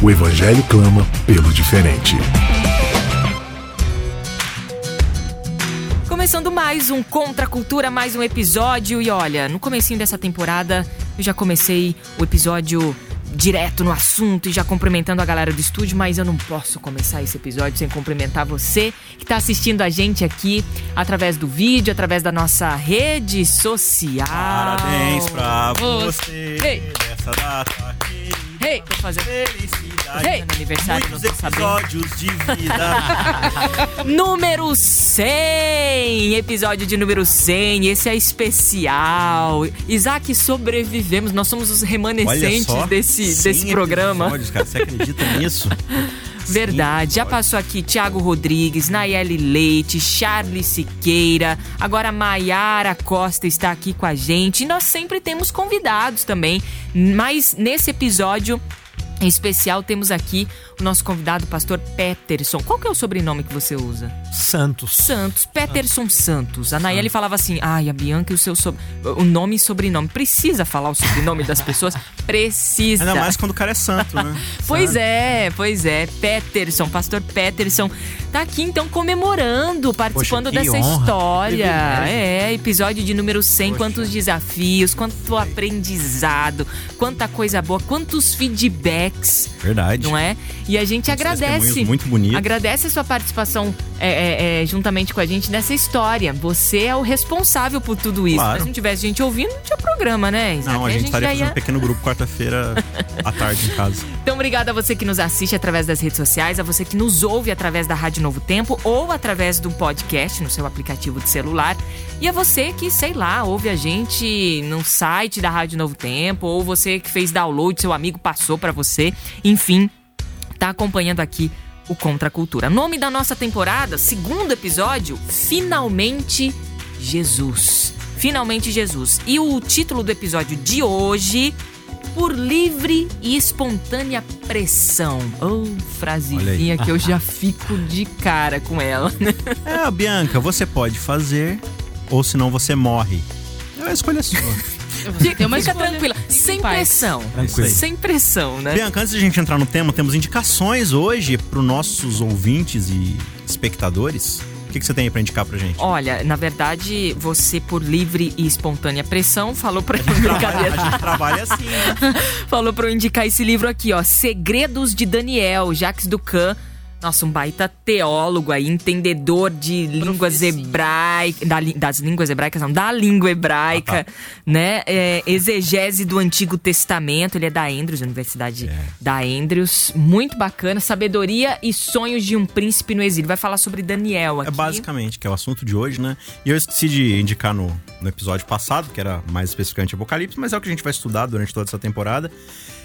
O evangelho clama pelo diferente. Começando mais um Contra a Cultura, mais um episódio. E olha, no comecinho dessa temporada, eu já comecei o episódio direto no assunto e já cumprimentando a galera do estúdio, mas eu não posso começar esse episódio sem cumprimentar você que está assistindo a gente aqui através do vídeo, através da nossa rede social. Parabéns pra você Ei. nessa data. Hey, tô fazendo Felicidade. Hey. No aniversário, Muitos não tô sabendo. episódios de vida. número 100, episódio de número 100. Esse é especial. Isaac, sobrevivemos. Nós somos os remanescentes desse, 100 desse programa. episódios, cara. Você acredita nisso? Verdade. Já passou aqui Thiago Rodrigues, Nayeli Leite, Charles Siqueira. Agora Maiara Costa está aqui com a gente. E nós sempre temos convidados também. Mas nesse episódio em especial temos aqui o nosso convidado, o pastor Peterson. Qual que é o sobrenome que você usa? Santos. Santos, Peterson Santos. A Nayeli falava assim: ai, a Bianca e o seu sob... o nome e sobrenome. Precisa falar o sobrenome das pessoas? Precisa. Ainda mais quando o cara é santo, né? Pois é, pois é. Peterson, pastor Peterson, tá aqui então comemorando, participando que dessa honra, história. É, episódio de número 100. Quantos desafios, quanto aprendizado, quanta coisa boa, quantos feedbacks, Verdade. não é? E a gente agradece. Muito bonito. Agradece a sua participação é, é, é, juntamente com a gente nessa história. Você é o responsável por tudo isso. Claro. Se não tivesse gente ouvindo, não tinha programa, né? Isaac? Não, a Aí gente estaria já fazendo ia- um pequeno grupo quarta-feira à tarde em casa. Então, obrigada a você que nos assiste através das redes sociais, a você que nos ouve através da Rádio Novo Tempo ou através do podcast no seu aplicativo de celular. E a você que, sei lá, ouve a gente no site da Rádio Novo Tempo, ou você que fez download, seu amigo passou pra você. Enfim, tá acompanhando aqui o Contra a Cultura. Nome da nossa temporada, segundo episódio, Finalmente Jesus. Finalmente Jesus. E o título do episódio de hoje, Por livre e espontânea pressão. Oh, frasezinha que eu já fico de cara com ela. né? É, Bianca, você pode fazer, ou senão você morre. É a escolha sua. Fica, uma fica escolha. tranquila, Fica sem pressão. Tranquilo. Sem pressão, né? Bianca, antes de a gente entrar no tema, temos indicações hoje para os nossos ouvintes e espectadores. O que, que você tem aí pra indicar pra gente? Olha, na verdade, você, por livre e espontânea pressão, falou pra brincadeira. A gente trabalha assim, né? falou pra eu indicar esse livro aqui, ó. Segredos de Daniel, Jacques Ducan. Nossa, um baita teólogo aí, entendedor de línguas hebraicas. Da, das línguas hebraicas, não, da língua hebraica, né? É, exegese do Antigo Testamento. Ele é da Andrews, Universidade da Andrews. Muito bacana. Sabedoria e sonhos de um príncipe no exílio. Vai falar sobre Daniel aqui. É basicamente, que é o assunto de hoje, né? E eu esqueci de indicar no, no episódio passado, que era mais especificamente Apocalipse, mas é o que a gente vai estudar durante toda essa temporada.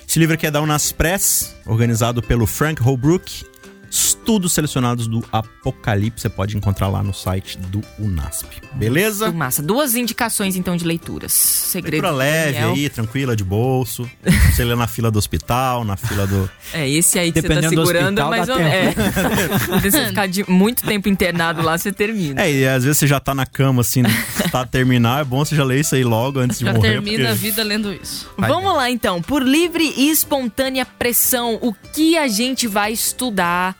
Esse livro aqui é da Unas Press, organizado pelo Frank Holbrook. Estudos selecionados do Apocalipse, você pode encontrar lá no site do Unasp. Beleza? Muito Massa. Duas indicações, então, de leituras. Segredo Leitura de leve Daniel. aí, tranquila, de bolso. Você lê na fila do hospital, na fila do. É, esse aí que Dependendo você do tá segurando, hospital, mas dá é. Se você ficar de muito tempo internado lá, você termina. É, e às vezes você já tá na cama, assim, tá a terminar. É bom você já ler isso aí logo antes de Já morrer. termina a porque- vida lendo isso. Vamos lá então, por livre e espontânea pressão, o que a gente vai estudar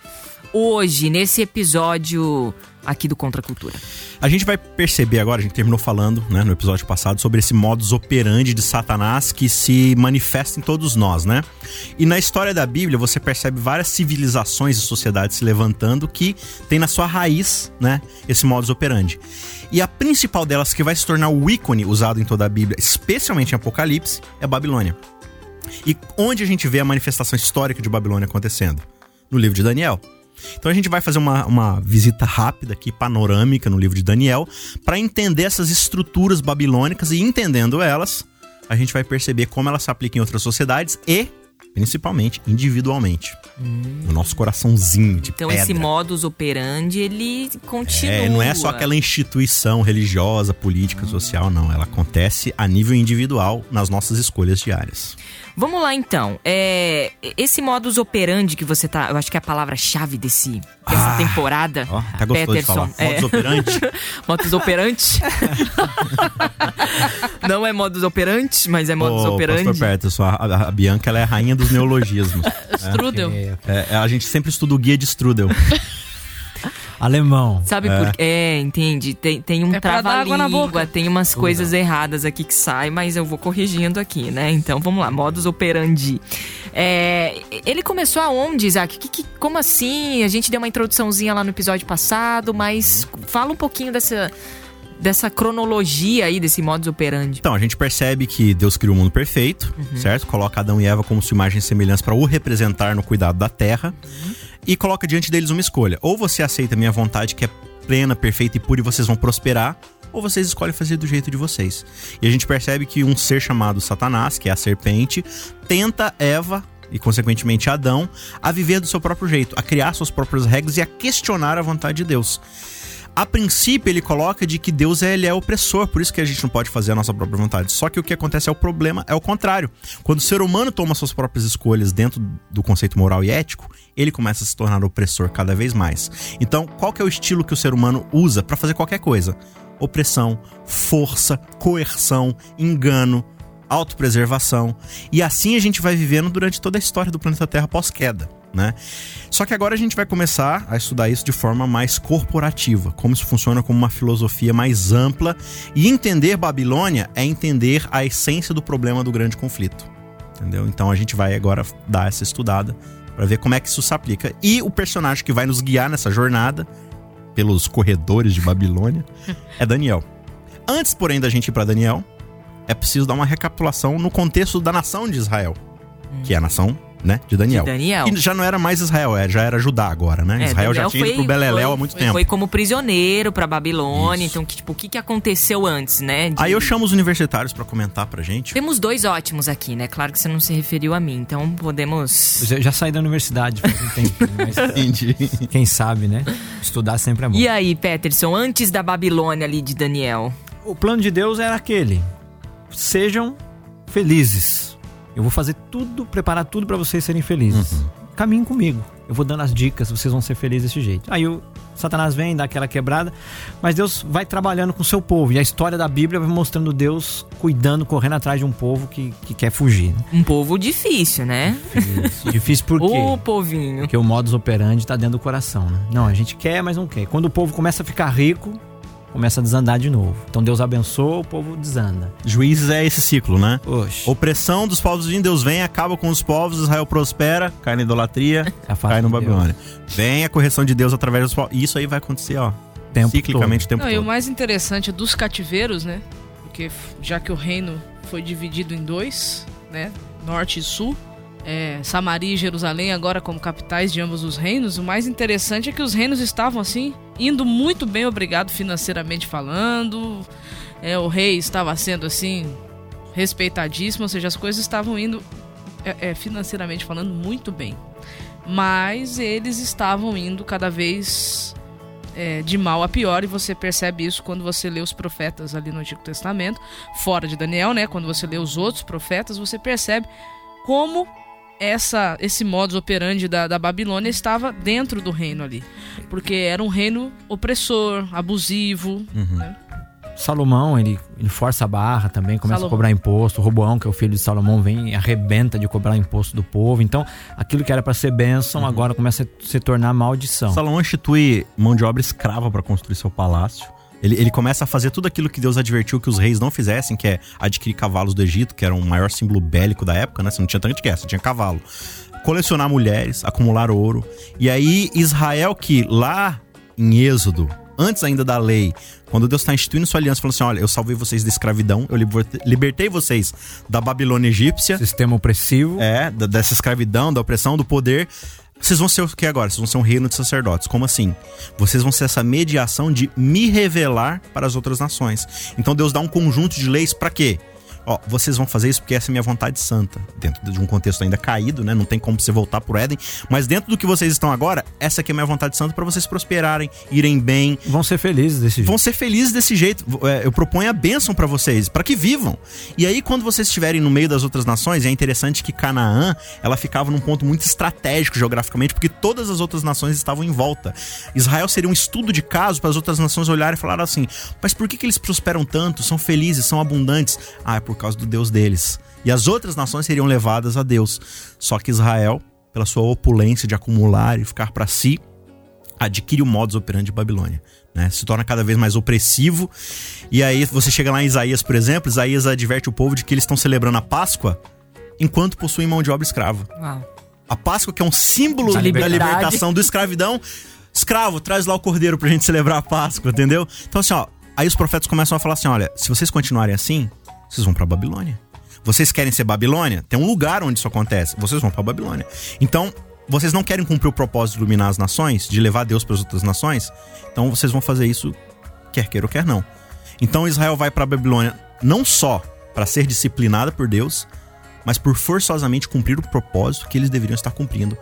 hoje nesse episódio aqui do Contra a Cultura? A gente vai perceber agora, a gente terminou falando né, no episódio passado sobre esse modus operandi de Satanás que se manifesta em todos nós, né? E na história da Bíblia você percebe várias civilizações e sociedades se levantando que tem na sua raiz, né, esse modus operandi. E a principal delas que vai se tornar o ícone usado em toda a Bíblia, especialmente em Apocalipse, é Babilônia. E onde a gente vê a manifestação histórica de Babilônia acontecendo? No livro de Daniel. Então a gente vai fazer uma, uma visita rápida aqui, panorâmica, no livro de Daniel, para entender essas estruturas babilônicas e entendendo elas, a gente vai perceber como elas se aplicam em outras sociedades e principalmente individualmente. No nosso coraçãozinho de Então pedra. esse modus operandi, ele continua. É, não é só aquela instituição religiosa, política, social, não. Ela acontece a nível individual nas nossas escolhas diárias. Vamos lá então. É, esse modus operandi que você tá. Eu acho que é a palavra-chave desse, dessa Ah, temporada. Ó, tá gostoso de falar. É. Modus operandi. Modus operandi. não é modus operandi, mas é modus Ô, operandi. Pastor Peterson, a, a- a Bianca ela é a rainha dos neologismos. Strudel. É, é, a gente sempre estuda o guia de Strudel. Alemão. Sabe por quê? É, entende? Tem, tem um É trava-língua, boca. tem umas coisas erradas aqui que saem, mas eu vou corrigindo aqui, né? Então vamos lá, modus operandi. É, ele começou aonde, Isaac? Que, que- como assim? A gente deu uma introduçãozinha lá no episódio passado, mas fala um pouquinho dessa, dessa cronologia aí, desse modus operandi. Então, a gente percebe que Deus criou o mundo perfeito, certo? Coloca Adão e Eva como sua imagem e semelhança para o representar no cuidado da terra. E coloca diante deles uma escolha. Ou você aceita a minha vontade, que é plena, perfeita e pura, e vocês vão prosperar. Ou vocês escolhem fazer do jeito de vocês. E a gente percebe que um ser chamado Satanás, que é a serpente, tenta Eva e, consequentemente, Adão, a viver do seu próprio jeito, a criar suas próprias regras e a questionar a vontade de Deus. A princípio, ele coloca de que Deus é, ele é opressor, por isso que a gente não pode fazer a nossa própria vontade. Só que o que acontece é o problema, é o contrário. Quando o ser humano toma suas próprias escolhas dentro do conceito moral e ético, ele começa a se tornar opressor cada vez mais. Então, qual que é o estilo que o ser humano usa para fazer qualquer coisa? Opressão, força, coerção, engano, autopreservação. E assim a gente vai vivendo durante toda a história do planeta Terra pós-queda, né? Só que agora a gente vai começar a estudar isso de forma mais corporativa, como isso funciona como uma filosofia mais ampla. E entender Babilônia é entender a essência do problema do grande conflito. Entendeu? Então a gente vai agora dar essa estudada para ver como é que isso se aplica. E o personagem que vai nos guiar nessa jornada pelos corredores de Babilônia é Daniel. Antes, porém, da gente ir para Daniel, é preciso dar uma recapitulação no contexto da nação de Israel, que é a nação, né, de Daniel. De Daniel. E já não era mais Israel, é, já era Judá agora, né? É, Israel já Daniel tinha ido foi- pro Beleléu foi- há muito tempo. Foi como prisioneiro pra Babilônia. Isso. Então, que, tipo, o que, que aconteceu antes, né? de- Aí eu chamo os universitários pra comentar pra gente. Temos dois ótimos aqui, né? Claro que você não se referiu a mim, então podemos. Eu já- já saí da universidade faz um tempo, mas Entendi. quem sabe, né? Estudar sempre é bom. E aí, Peterson, antes da Babilônia ali de Daniel? O plano de Deus era aquele: sejam felizes. Eu vou fazer tudo, preparar tudo para vocês serem felizes. Caminhem comigo. Eu vou dando as dicas, vocês vão ser felizes desse jeito. Aí o Satanás vem, dá aquela quebrada, mas Deus vai trabalhando com o seu povo. E a história da Bíblia vai mostrando Deus cuidando, correndo atrás de um povo que, que quer fugir. né? Um povo difícil, né? Difícil, Difícil por quê? Ô, povinho. Porque o modus operandi tá dentro do coração, né? Não, a gente quer, mas não quer. Quando o povo começa a ficar rico, começa a desandar de novo. Então Deus abençoa, o povo desanda. Juízes é esse ciclo, né? Oxe. Opressão dos povos vindo, Deus vem, acaba com os povos, Israel prospera, cai na idolatria, cai no de Deus. Babilônia. Vem a correção de Deus através dos povos. E isso aí vai acontecer, ó, Tempo ciclicamente o tempo Não, e o todo. mais interessante é dos cativeiros, né? Porque já que o reino foi dividido em dois, né? Norte e sul, é, Samaria e Jerusalém agora como capitais de ambos os reinos, o mais interessante é que os reinos estavam assim, indo muito bem, obrigado financeiramente falando. É, o rei estava sendo assim, respeitadíssimo, ou seja, as coisas estavam indo é, é, financeiramente falando muito bem. Mas eles estavam indo cada vez é, de mal a pior, e você percebe isso quando você lê os profetas ali no Antigo Testamento, fora de Daniel, né? Quando você lê os outros profetas, você percebe como essa esse modus operandi da, da Babilônia estava dentro do reino ali. Porque era um reino opressor, abusivo. Uhum. né? Salomão, ele, ele força a barra também, começa Salomão. a cobrar imposto. Roboão, que é o filho de Salomão, vem e arrebenta de cobrar imposto do povo. Então, aquilo que era para ser bênção, agora começa a se tornar maldição. Salomão institui mão de obra escrava para construir seu palácio. Ele, ele começa a fazer tudo aquilo que Deus advertiu que os reis não fizessem, que é adquirir cavalos do Egito, que era o maior símbolo bélico da época, né? Você não tinha tanque de guerra, você tinha cavalo. Colecionar mulheres, acumular ouro. E aí, Israel, que lá em Êxodo, antes ainda da lei, quando Deus está instituindo sua aliança, falou assim: olha, eu salvei vocês da escravidão, eu liberte- libertei vocês da Babilônia egípcia. Sistema opressivo. É, dessa escravidão, da opressão, do poder. Vocês vão ser o que agora? Vocês vão ser um reino de sacerdotes. Como assim? Vocês vão ser essa mediação de me revelar para as outras nações. Então Deus dá um conjunto de leis para quê? Ó, vocês vão fazer isso porque essa é minha vontade santa. Dentro de um contexto ainda caído, né? Não tem como você voltar pro Éden. Mas dentro do que vocês estão agora, essa aqui é a minha vontade santa para vocês prosperarem, irem bem. Vão ser felizes desse jeito. Vão ser felizes desse jeito. É, eu proponho a bênção para vocês, para que vivam. E aí, quando vocês estiverem no meio das outras nações, é interessante que Canaã, ela ficava num ponto muito estratégico geograficamente, porque todas as outras nações estavam em volta. Israel seria um estudo de caso para as outras nações olharem e falar assim: mas por que, que eles prosperam tanto, são felizes, são abundantes? Ah, é por causa do Deus deles. E as outras nações seriam levadas a Deus. Só que Israel, pela sua opulência de acumular e ficar para si, adquire o modus operandi de Babilônia. Né? Se torna cada vez mais opressivo. E aí você chega lá em Isaías, por exemplo, Isaías adverte o povo de que eles estão celebrando a Páscoa enquanto possuem mão de obra escrava. Uau. A Páscoa, que é um símbolo da, liberdade. libertação do escravidão. Escravo, traz lá o cordeiro pra gente celebrar a Páscoa, entendeu? Então, assim, ó, aí os profetas começam a falar assim: olha, se vocês continuarem assim, vocês vão pra Babilônia. Vocês querem ser Babilônia? Tem um lugar onde isso acontece. Vocês vão pra Babilônia. Então, vocês não querem cumprir o propósito de iluminar as nações, de levar Deus para as outras nações? Então vocês vão fazer isso quer queira ou quer não. Então Israel vai para Babilônia não só para ser disciplinada por Deus, mas por forçosamente cumprir o propósito que eles deveriam estar cumprindo.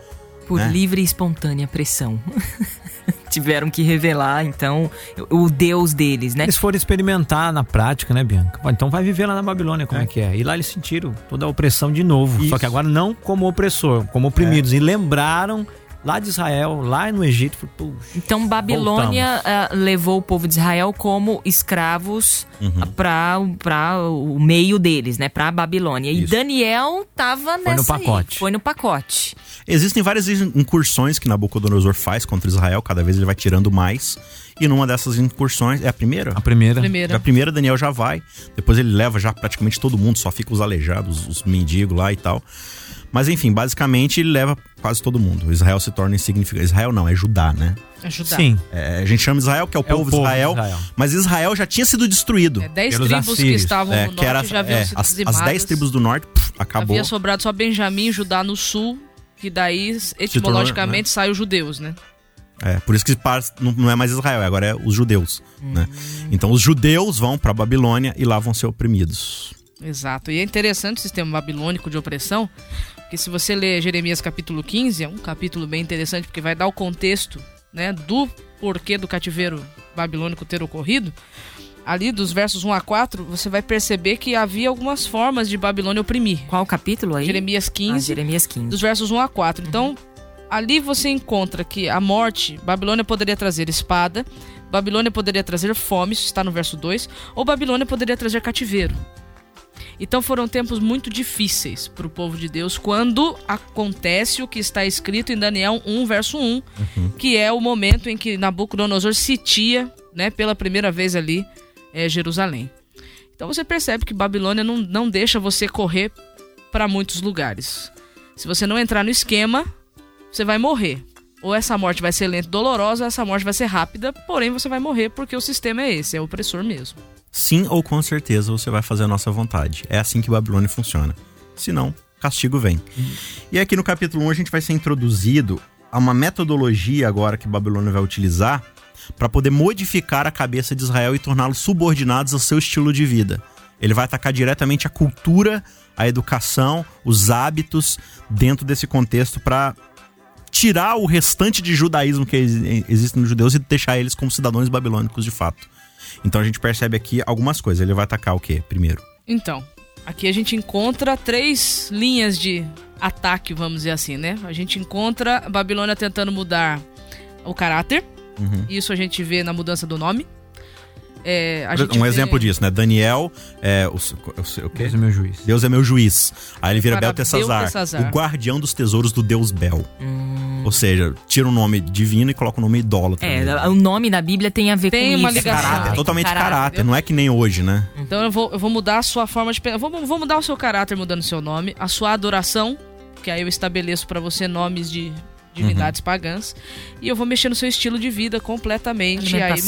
Por né? livre e espontânea pressão. Tiveram que revelar, então, o Deus deles, né? Eles foram experimentar na prática, né, Bianca? Então vai viver lá na Babilônia como é, que é. E lá eles sentiram toda a opressão de novo. Isso. Só que agora não como opressor, como oprimidos. E lembraram lá de Israel, lá no Egito. Puxa, Então Babilônia ah, levou o povo de Israel como escravos Uhum. para o meio deles, né? Para a Babilônia. E Isso. Daniel tava nessa no aí, pacote. Foi no pacote. Existem várias incursões que Nabucodonosor faz contra Israel, cada vez ele vai tirando mais. E numa dessas incursões, é a primeira? a primeira. Primeira. A primeira, Daniel já vai. Depois ele leva já praticamente todo mundo, só fica os aleijados, os mendigos lá e tal. Mas enfim, basicamente ele leva quase todo mundo. Israel se torna insignificante. Israel não, é Judá, né? Ajudar. Sim. É, a gente chama Israel, que é o, É o povo, de povo de Israel, Israel. Mas Israel já tinha sido destruído. É, dez Pelos tribos que assírios. estavam É, no que norte era já haviam é, sido as, as dez tribos do norte, pff, acabou. Havia sobrado só Benjamim e Judá no sul, que daí, etimologicamente, sai os judeus, né? É, por isso que não, é mais Israel, agora é os judeus. Né? Então os judeus vão para Babilônia e lá vão ser oprimidos. Exato. E é interessante o sistema babilônico de opressão, se você ler Jeremias capítulo 15, é um capítulo bem interessante, porque vai dar o contexto né, do porquê do cativeiro babilônico ter ocorrido. Ali dos versos 1 a 4, você vai perceber que havia algumas formas de Babilônia oprimir. Qual capítulo aí? Jeremias Ah, 15, Jeremias 15. dos versos 1 a 4. Então, ali você encontra que a morte, Babilônia poderia trazer espada, Babilônia poderia trazer fome, isso está no verso 2, ou Babilônia poderia trazer cativeiro. Então foram tempos muito difíceis para o povo de Deus quando acontece o que está escrito em Daniel 1, verso 1, que é o momento em que Nabucodonosor sitia, né, pela primeira vez ali, é, Jerusalém. Então você percebe que Babilônia não, não deixa você correr para muitos lugares. Se você não entrar no esquema, você vai morrer. Ou essa morte vai ser lenta e dolorosa, ou essa morte vai ser rápida, porém você vai morrer porque o sistema é esse, é opressor mesmo. Sim ou com certeza você vai fazer a nossa vontade. É assim que Babilônia funciona. Se não, castigo vem. E aqui no capítulo 1 a gente vai ser introduzido a uma metodologia agora que Babilônia vai utilizar para poder modificar a cabeça de Israel e torná-los subordinados ao seu estilo de vida. Ele vai atacar diretamente a cultura, a educação, os hábitos dentro desse contexto para tirar o restante de judaísmo que ex- existe nos judeus e deixar eles como cidadãos babilônicos de fato. Então a gente percebe aqui algumas coisas. Ele vai atacar o quê? Primeiro, Então, aqui a gente encontra três linhas de ataque, vamos dizer assim, né? A gente encontra a Babilônia tentando mudar o caráter. Uhum. Isso a gente vê na mudança do nome. É, a um vê- exemplo disso, né? Daniel, é, o, o, o quê? Deus é meu juiz. Deus é meu juiz. Aí ele vira Para Beltesazar, Beltesazar. o guardião dos tesouros do Deus Bel. Ou seja, tira o nome divino e coloca o nome idólatra. É, nele. o nome da Bíblia tem a ver Tem com uma isso. ligação. caráter, é Tem totalmente caráter. Não é que nem hoje, né? Então eu vou, eu vou mudar a sua forma de pensar. Vou, vou mudar o seu caráter mudando o seu nome, a sua adoração, que aí eu estabeleço pra você nomes de divindades Uhum. pagãs, e eu vou mexer no seu estilo de vida completamente. Aí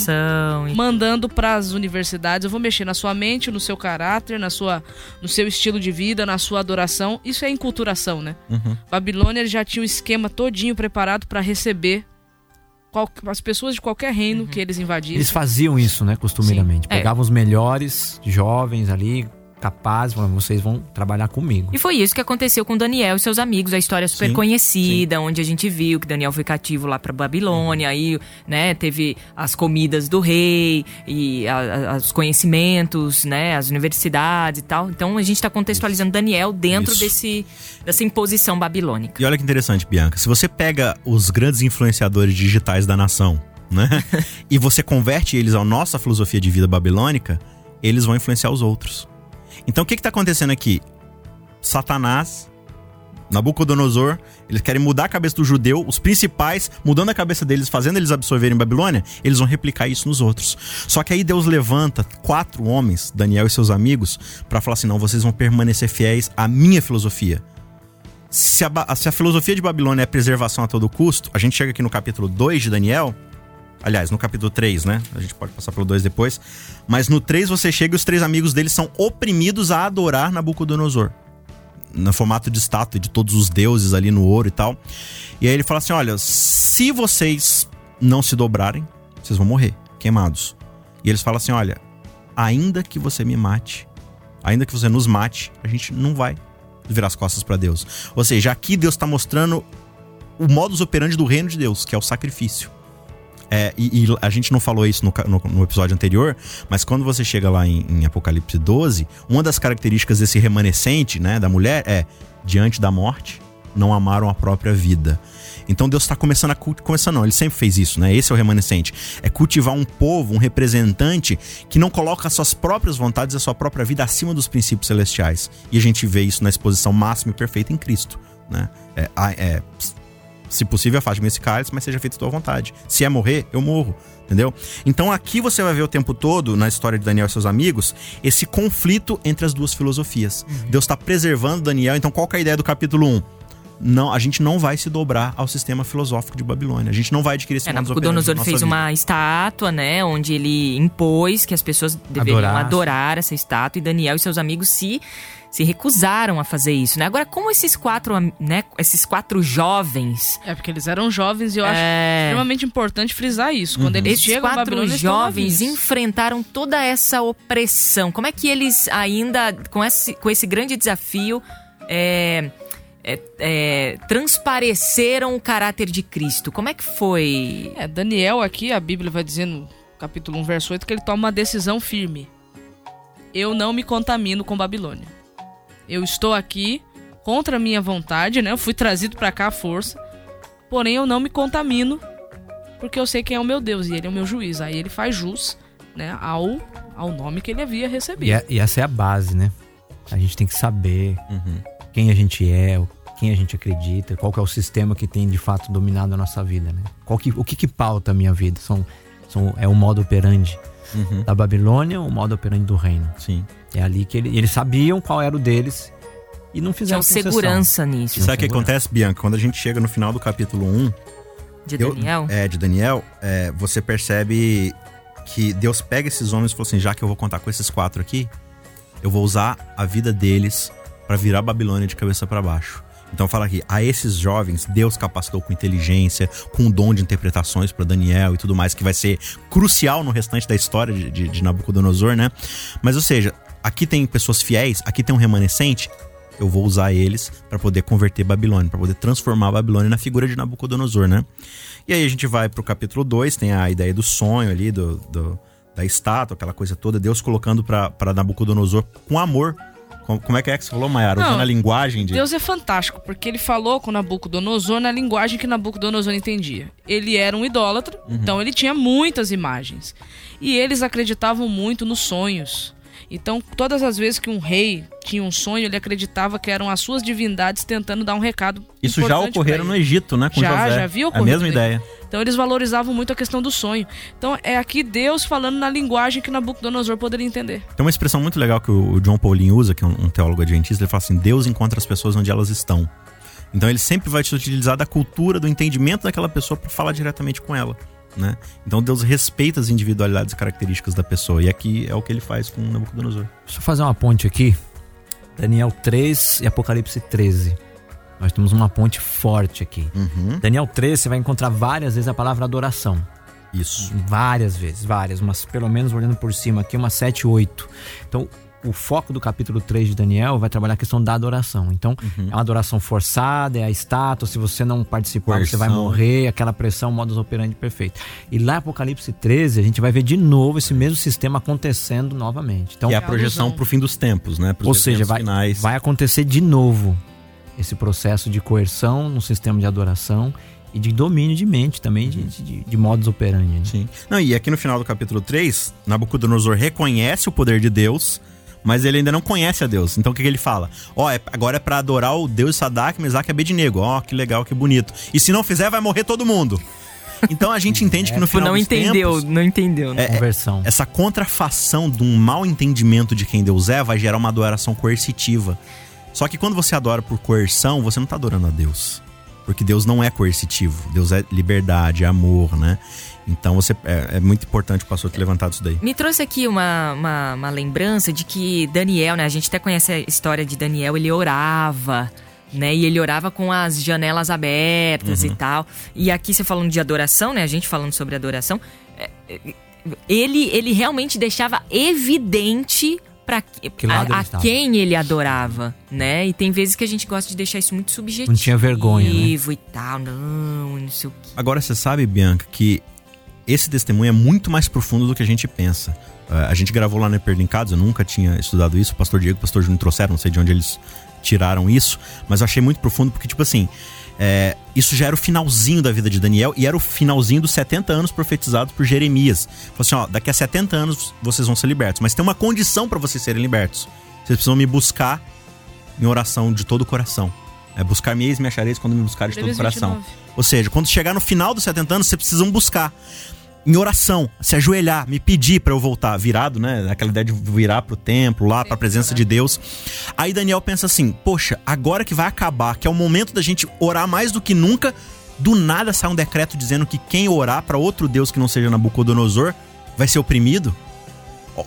mandando para as universidades, eu vou mexer na sua mente, no seu caráter, na sua, no seu estilo de vida, na sua adoração. Isso é enculturação, né? Uhum. Babilônia já tinha um esquema todinho preparado para receber qual- as pessoas de qualquer reino Uhum. que eles invadissem. Eles faziam isso, né, costumeiramente. Sim. É. Pegavam os melhores jovens ali, capazes, vocês vão trabalhar comigo. E foi isso que aconteceu com Daniel e seus amigos, a história super Sim, conhecida, onde a gente viu que Daniel foi cativo lá para Babilônia, aí, né, teve as comidas do rei e a, a, os conhecimentos, né, as universidades e tal. Então a gente está contextualizando Daniel dentro Isso. desse dessa imposição babilônica. E olha que interessante, Bianca. Se você pega os grandes influenciadores digitais da nação, né? e você converte eles à nossa filosofia de vida babilônica, eles vão influenciar os outros. Então o que está acontecendo aqui? Satanás, Nabucodonosor, eles querem mudar a cabeça do judeu, os principais, mudando a cabeça deles, fazendo eles absorverem Babilônia, eles vão replicar isso nos outros. Só que aí Deus levanta quatro homens, Daniel e seus amigos, para falar assim: não, vocês vão permanecer fiéis à minha filosofia. Se a, se a filosofia de Babilônia é preservação a todo custo, a gente chega aqui no capítulo 2 de Daniel. Aliás, no capítulo 3, né? A gente pode passar pelo 2 depois. Mas no 3 você chega e os três amigos deles são oprimidos a adorar Nabucodonosor. No formato de estátua de todos os deuses ali no ouro e tal. E aí ele fala assim: olha, se vocês não se dobrarem, vocês vão morrer, queimados. E eles falam assim: olha, ainda que você me mate, ainda que você nos mate, a gente não vai virar as costas para Deus. Ou seja, aqui Deus está mostrando o modus operandi do reino de Deus, que é o sacrifício. É, e, e a gente não falou isso no, no- no episódio anterior, mas quando você chega lá em, em Apocalipse 12, uma das características desse remanescente, né, da mulher é diante da morte, não amaram a própria vida. Então Deus está começando a. Começando, não, ele sempre fez isso, né? Esse é o remanescente. É cultivar um povo, um representante que não coloca as suas próprias vontades, a sua própria vida acima dos princípios celestiais. E a gente vê isso na exposição máxima e perfeita em Cristo, né? É, é, se possível, afaste-me esse cálice, mas seja feita a tua vontade. Se é morrer, eu morro. Entendeu? Então aqui você vai ver o tempo todo, na história de Daniel e seus amigos, esse conflito entre as duas filosofias. Deus está preservando Daniel. Então qual que é a ideia do capítulo 1? Não, a gente não vai se dobrar ao sistema filosófico de Babilônia. A gente não vai adquirir esse É, Nabucodonosor fez vida. uma estátua, né? Onde ele impôs que as pessoas deveriam Adorar. adorar essa estátua. E Daniel e seus amigos se, se recusaram a fazer isso, né? Agora, como esses quatro, né? Esses quatro jovens... É porque eles eram jovens e eu acho É, extremamente importante frisar isso. Quando eles esses chegam quatro Babilônia, jovens enfrentaram toda essa opressão. Como é que eles ainda, com esse, com esse grande desafio, é, é, é, transpareceram o caráter de Cristo? Como é que foi? É, Daniel aqui, a Bíblia vai dizer no capítulo 1, verso 8, que ele toma uma decisão firme. Eu não me contamino com Babilônia. Eu estou aqui contra a minha vontade, né? Eu fui trazido pra cá à força. Porém, eu não me contamino porque eu sei quem é o meu Deus e ele é o meu juiz. Aí ele faz jus, né, ao, ao nome que ele havia recebido. E, é- e essa é a base, né? A gente tem que saber Uhum. quem a gente é, quem a gente acredita, qual que é o sistema que tem de fato dominado a nossa vida, né? Qual que, o que que pauta a minha vida? São, são, é o modo operandi Uhum. da Babilônia ou o modo operandi do reino? Sim. É ali que ele- eles sabiam qual era o deles e não fizeram Tinham concessão. segurança nisso. E sabe o que segurança. acontece, Bianca? Quando a gente chega no final do capítulo 1, De Eu- Daniel? é, de Daniel, é, você percebe que Deus pega esses homens e falou assim: já que eu vou contar com esses quatro aqui, eu vou usar a vida deles pra virar a Babilônia de cabeça pra baixo. Então fala aqui, a esses jovens, Deus capacitou com inteligência, com um dom de interpretações pra Daniel e tudo mais, que vai ser crucial no restante da história de, de- de Nabucodonosor, né? Mas, ou seja, aqui tem pessoas fiéis, aqui tem um remanescente, eu vou usar eles pra poder converter Babilônia, pra poder transformar a Babilônia na figura de Nabucodonosor, né? E aí a gente vai pro capítulo 2, tem a ideia do sonho ali, do, do- da estátua, aquela coisa toda, Deus colocando pra Nabucodonosor com amor. Com- Como é que é que você falou, Mayara? Usando a linguagem de. Deus é fantástico, porque ele falou com Nabucodonosor na linguagem que Nabucodonosor entendia. Ele era um idólatra, então ele tinha muitas imagens. E eles acreditavam muito nos sonhos. Então, todas as vezes que um rei tinha um sonho, ele acreditava que eram as suas divindades tentando dar um recado. Isso já ocorreram no. Egito, né? Com Já, José. já havia A ocorrido mesma ideia. Então, eles valorizavam muito a questão do sonho. Então, é aqui Deus falando na linguagem que Nabucodonosor poderia entender. Tem uma expressão muito legal que o John Paulinho usa, que é um, um teólogo adventista, ele fala assim: Deus encontra as pessoas onde elas estão. Então ele sempre vai te utilizar da cultura, do entendimento daquela pessoa para falar diretamente com ela. Né? Então Deus respeita as individualidades e características da pessoa. E aqui é o que ele faz com Nabucodonosor. Deixa eu fazer uma ponte aqui. Daniel 3 e Apocalipse 13. Nós temos uma ponte forte aqui. Uhum. Daniel 13, você vai encontrar várias vezes a palavra adoração. Isso. Várias vezes, várias. Mas pelo menos olhando por cima aqui, umas 7, 8. Então, o foco do capítulo 3 de Daniel vai trabalhar a questão da adoração. Então, Uhum. é uma adoração forçada, é a estátua. Se você não participar, você vai Coerção. morrer. Aquela pressão, modus operandi perfeito. E lá, em Apocalipse 13, a gente vai ver de novo esse mesmo sistema acontecendo novamente. Então, E a É a projeção alusão. pro fim dos tempos, né? Pros ou seja, vai, finais. vai acontecer de novo esse processo de coerção no sistema de adoração e de domínio de mente também, de, de, de modus operandi. né? Sim. Não, e aqui no final do capítulo 3, Nabucodonosor reconhece o poder de Deus, mas ele ainda não conhece a Deus. Então o que, que ele fala? Ó, é- agora é pra adorar o Deus Sadak, Mesaque e Abednego. Ó, que legal, que bonito. E se não fizer, vai morrer todo mundo. Então a gente entende que no Tipo, final não dos entendeu, tempos, não entendeu. Né? Conversão. essa contrafação de um mau entendimento de quem Deus é vai gerar uma adoração coercitiva. Só que quando você adora por coerção, você não tá adorando a Deus. Porque Deus não é coercitivo. Deus é liberdade, é amor, né? Então você é, é muito importante o pastor ter levantado isso daí. Me trouxe aqui uma, uma, uma lembrança de que Daniel, né? A gente até conhece a história de Daniel, ele orava, né? E ele orava com as janelas abertas e tal. E aqui você falando de adoração, né? A gente falando sobre adoração. é, é, Ele, ele realmente deixava evidente para Que a, a quem ele adorava, né? E tem vezes que a gente gosta de deixar isso muito subjetivo. Não tinha vergonha, né? e tal, não, não sei o quê. Agora você sabe, Bianca, que esse testemunho é muito mais profundo do que a gente pensa. Eh, a gente gravou lá no Hiperlinkados, eu nunca tinha estudado isso. O pastor Diego e o pastor Júnior trouxeram, não sei de onde eles tiraram isso, mas eu achei muito profundo porque, tipo assim, é, isso já era o finalzinho da vida de Daniel e era o finalzinho dos 70 anos profetizados por Jeremias. Falou assim: ó, daqui a 70 anos vocês vão ser libertos, mas tem uma condição para vocês serem libertos. Vocês precisam me buscar em oração de todo o coração. É buscar-me eis me achareis quando me buscarem de todo o coração. 29. Ou seja, quando chegar no final dos 70 anos, vocês precisam buscar em oração, se ajoelhar, me pedir pra eu voltar virado, né? Aquela ideia de virar pro templo, lá pra presença de Deus. Aí Daniel pensa assim: "Poxa, agora que vai acabar, que é o momento da gente orar mais do que nunca, do nada sai um decreto dizendo que quem orar pra outro deus que não seja Nabucodonosor vai ser oprimido?"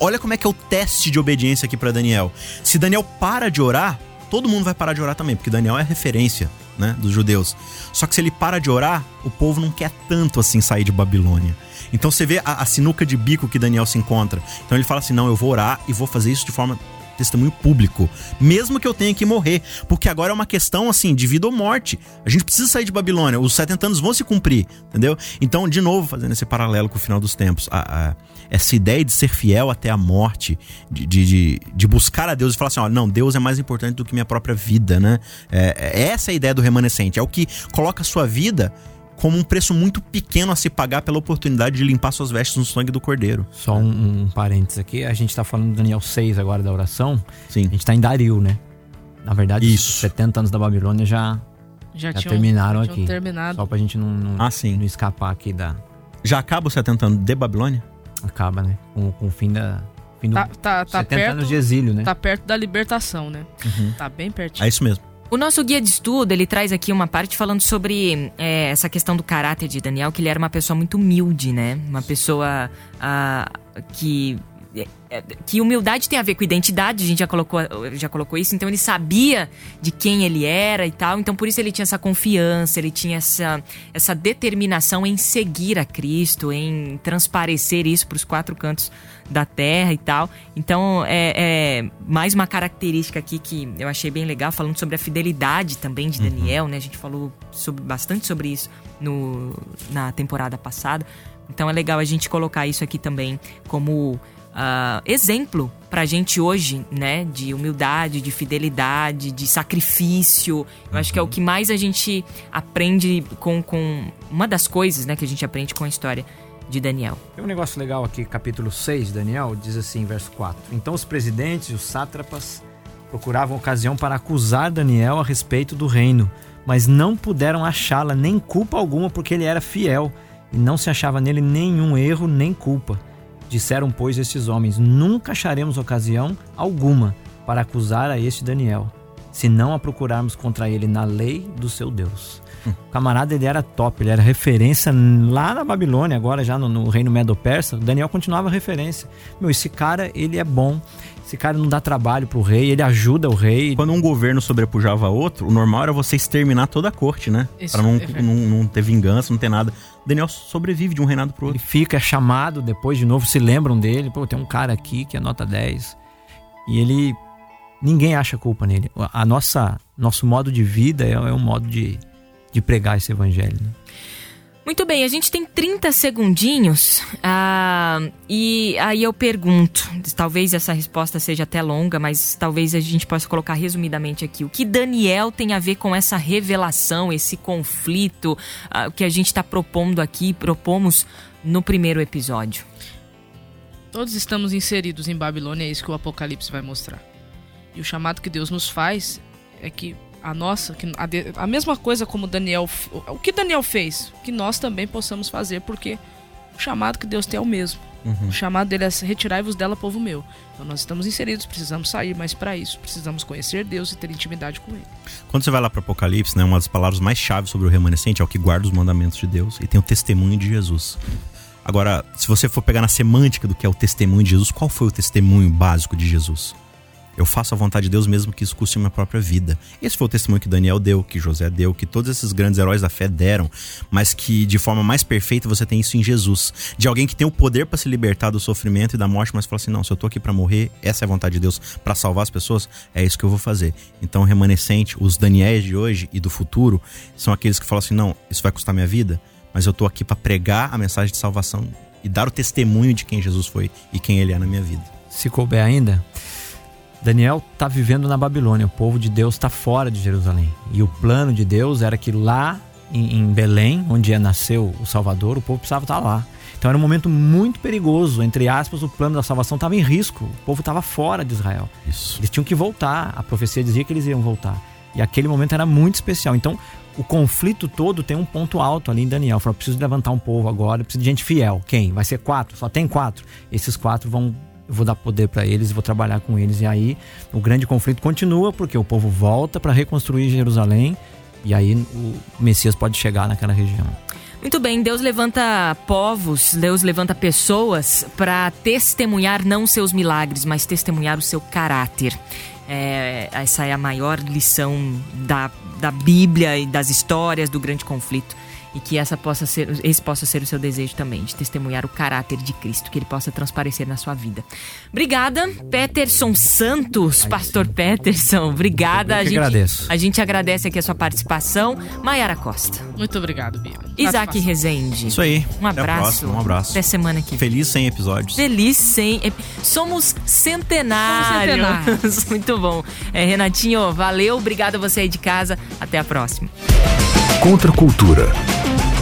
Olha como é que é o teste de obediência aqui pra Daniel. Se Daniel para de orar, todo mundo vai parar de orar também, porque Daniel é referência, né, dos judeus. Só que se ele para de orar, o povo não quer tanto assim sair de Babilônia. Então você vê a, a sinuca de bico que Daniel se encontra. Então ele fala assim: "Não, eu vou orar e vou fazer isso de forma testemunho público, mesmo que eu tenha que morrer, porque agora é uma questão assim de vida ou morte. A gente precisa sair de Babilônia, os 70 anos vão se cumprir, entendeu? Então, de novo, fazendo esse paralelo com o final dos tempos, a- a- essa ideia de ser fiel até a morte, de, de, de, buscar a Deus e falar assim: ó, não, Deus é mais importante do que minha própria vida, né? É, é essa a ideia do remanescente, é o que coloca a sua vida como um preço muito pequeno a se pagar pela oportunidade de limpar suas vestes no sangue do cordeiro. Só um, um parênteses aqui. A gente tá falando do Daniel 6 agora da oração. Sim. A gente tá em Dario, né? Na verdade, Isso. os 70 anos da Babilônia já, Já, já tinham, terminaram tinham aqui. terminado. Só pra gente não, não, Ah, sim. não escapar aqui da. Já acaba os 70 anos de Babilônia? Acaba, né? Com, com o fim da. Fim do, Tá, tá, tá 70 perto, anos de exílio, né? tá perto da libertação, né? Uhum. Tá bem pertinho. É isso mesmo. O nosso guia de estudo, ele traz aqui uma parte falando sobre é, essa questão do caráter de Daniel, que ele era uma pessoa muito humilde, né? Uma pessoa ah, que... é, Que humildade tem a ver com identidade, a gente já colocou, já colocou isso, então ele sabia de quem ele era e tal, então por isso ele tinha essa confiança, ele tinha essa, essa determinação em seguir a Cristo, em transparecer isso para os quatro cantos da terra e tal. Então, é, é mais uma característica aqui que eu achei bem legal, falando sobre a fidelidade também de Daniel, né? A gente falou sobre- bastante sobre isso no, na temporada passada. Então, é legal a gente colocar isso aqui também como ah, exemplo pra gente hoje, né? De humildade, de fidelidade, de sacrifício. Eu acho que é o que mais a gente aprende com, com... Uma das coisas, né? Que a gente aprende com a história de Daniel. Tem um negócio legal aqui, capítulo 6, Daniel, diz assim, verso 4. Então os presidentes e os sátrapas procuravam ocasião para acusar Daniel a respeito do reino, mas não puderam achá-la nem culpa alguma, porque ele era fiel e não se achava nele nenhum erro nem culpa. Disseram, pois, estes homens: Nunca acharemos ocasião alguma para acusar a este Daniel, se não a procurarmos contra ele na lei do seu Deus. O camarada ele era top, ele era referência lá na Babilônia, agora já no, no reino Medo-Persa. O Daniel continuava referência. Meu, esse cara, ele é bom. Esse cara não dá trabalho pro rei, ele ajuda o rei. Quando um governo sobrepujava outro, o normal era você exterminar toda a corte, né? Isso Pra não, é não, não ter vingança, não ter nada. Daniel sobrevive de um reinado pro Ele outro. fica é chamado depois de novo, se lembram dele. Pô, tem um cara aqui que é nota 10. E ele. Ninguém acha culpa nele. A nossa nosso modo de vida é, é um modo de, de pregar esse evangelho. Né? Muito bem, a gente tem 30 segundinhos ah, e aí eu pergunto, talvez essa resposta seja até longa, mas talvez a gente possa colocar resumidamente aqui. O que Daniel tem a ver com essa revelação, esse conflito ah, que a gente está propondo aqui, propomos no primeiro episódio? Todos estamos inseridos em Babilônia, é isso que o Apocalipse vai mostrar. E o chamado que Deus nos faz é que a nossa, que a, a mesma coisa como Daniel, o que Daniel fez, que nós também possamos fazer, porque o chamado que Deus tem é o mesmo. Uhum. O chamado dele é retirai-vos dela, povo meu. Então nós estamos inseridos, precisamos sair, mas para isso precisamos conhecer Deus e ter intimidade com Ele. Quando você vai lá para Apocalipse, né, uma das palavras mais chaves sobre o remanescente é o que guarda os mandamentos de Deus e tem o testemunho de Jesus. Agora, se você for pegar na semântica do que é o testemunho de Jesus, qual foi o testemunho básico de Jesus? Eu faço a vontade de Deus mesmo que isso custe minha própria vida. Esse foi o testemunho que Daniel deu, que José deu, que todos esses grandes heróis da fé deram, mas que de forma mais perfeita você tem isso em Jesus. De alguém que tem o poder para se libertar do sofrimento e da morte, mas fala assim: não, se eu tô aqui para morrer, essa é a vontade de Deus para salvar as pessoas, é isso que eu vou fazer. Então, remanescente, os Daniéis de hoje e do futuro, são aqueles que falam assim: não, isso vai custar minha vida, mas eu tô aqui para pregar a mensagem de salvação e dar o testemunho de quem Jesus foi e quem ele é na minha vida. Se couber ainda, Daniel está vivendo na Babilônia, o povo de Deus está fora de Jerusalém. E o plano de Deus era que lá em, em Belém, onde ia nascer o Salvador, o povo precisava estar tá lá. Então era um momento muito perigoso, entre aspas, o plano da salvação estava em risco. O povo estava fora de Israel. Isso. Eles tinham que voltar. A profecia dizia que eles iam voltar. E aquele momento era muito especial. Então, o conflito todo tem um ponto alto ali em Daniel. Falou: preciso levantar um povo agora, preciso de gente fiel. Quem? Vai ser quatro? Só tem quatro. Esses quatro vão vou dar poder para eles, vou trabalhar com eles. E aí o grande conflito continua, porque o povo volta para reconstruir Jerusalém, e aí o Messias pode chegar naquela região. Muito bem, Deus levanta povos, Deus levanta pessoas para testemunhar não seus milagres, mas testemunhar o seu caráter. É, essa é a maior lição da, da Bíblia e das histórias do grande conflito e que essa possa ser, esse possa ser o seu desejo também, de testemunhar o caráter de Cristo, que ele possa transparecer na sua vida. Obrigada, Peterson Santos, Aí Pastor sim. Peterson. Obrigada. Eu a gente, agradeço. A gente agradece aqui a sua participação. Maiara Costa. Muito obrigado, Bia. Isaac Rezende. Isso aí. Um abraço. Próxima, um abraço. Até semana que vem. Feliz 100 episódios. Feliz 100. Somos centenários. Somos centenários. Muito bom. É, Renatinho, valeu. Obrigado a você aí de casa. Até a próxima. Contra a cultura.